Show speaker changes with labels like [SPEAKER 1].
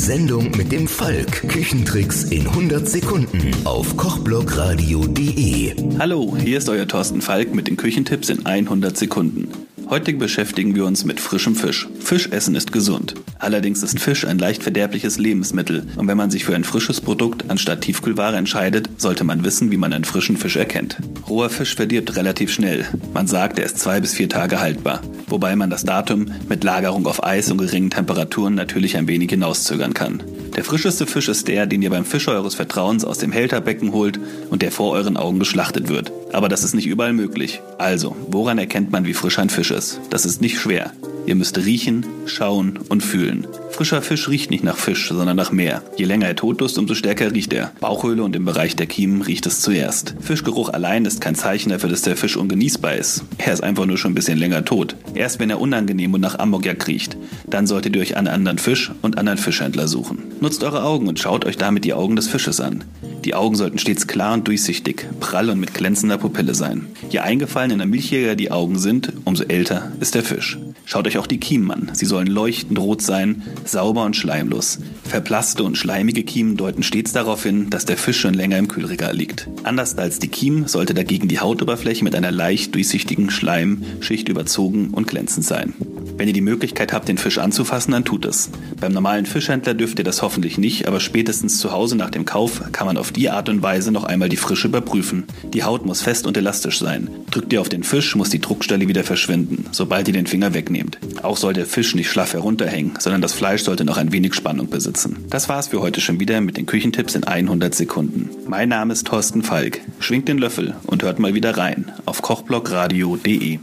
[SPEAKER 1] Sendung mit dem Falk. Küchentricks in 100 Sekunden auf kochblogradio.de.
[SPEAKER 2] Hallo, hier ist euer Thorsten Falk mit den Küchentipps in 100 Sekunden. Heute beschäftigen wir uns mit frischem Fisch. Fischessen ist gesund. Allerdings ist Fisch ein leicht verderbliches Lebensmittel und wenn man sich für ein frisches Produkt anstatt Tiefkühlware entscheidet, sollte man wissen, wie man einen frischen Fisch erkennt. Roher Fisch verdirbt relativ schnell. Man sagt, er ist zwei bis vier Tage haltbar, wobei man das Datum mit Lagerung auf Eis und geringen Temperaturen natürlich ein wenig hinauszögern kann. Der frischeste Fisch ist der, den ihr beim Fischer eures Vertrauens aus dem Hälterbecken holt und der vor euren Augen geschlachtet wird. Aber das ist nicht überall möglich. Also, woran erkennt man, wie frisch ein Fisch ist? Das ist nicht schwer. Ihr müsst riechen, schauen und fühlen. Frischer Fisch riecht nicht nach Fisch, sondern nach Meer. Je länger er tot ist, umso stärker riecht er. Bauchhöhle und im Bereich der Kiemen riecht es zuerst. Fischgeruch allein ist kein Zeichen dafür, dass der Fisch ungenießbar ist. Er ist einfach nur schon ein bisschen länger tot. Erst wenn er unangenehm und nach Ammoniak riecht, dann solltet ihr euch einen anderen Fisch und anderen Fischhändler suchen. Nutzt eure Augen und schaut euch damit die Augen des Fisches an. Die Augen sollten stets klar und durchsichtig, prall und mit glänzender Pupille sein. Je eingefallener milchiger die Augen sind, umso älter ist der Fisch. Schaut euch auch die Kiemen an. Sie sollen leuchtend rot sein, sauber und schleimlos. Verblasste und schleimige Kiemen deuten stets darauf hin, dass der Fisch schon länger im Kühlregal liegt. Anders als die Kiemen sollte dagegen die Hautoberfläche mit einer leicht durchsichtigen Schleimschicht überzogen und glänzend sein. Wenn ihr die Möglichkeit habt, den Fisch anzufassen, dann tut es. Beim normalen Fischhändler dürft ihr das hoffentlich nicht, aber spätestens zu Hause nach dem Kauf kann man auf die Art und Weise noch einmal die Frische überprüfen. Die Haut muss fest und elastisch sein. Drückt ihr auf den Fisch, muss die Druckstelle wieder verschwinden, sobald ihr den Finger wegnehmt. Auch soll der Fisch nicht schlaff herunterhängen, sondern das Fleisch sollte noch ein wenig Spannung besitzen. Das war's für heute schon wieder mit den Küchentipps in 100 Sekunden. Mein Name ist Thorsten Falk. Schwingt den Löffel und hört mal wieder rein auf kochblogradio.de.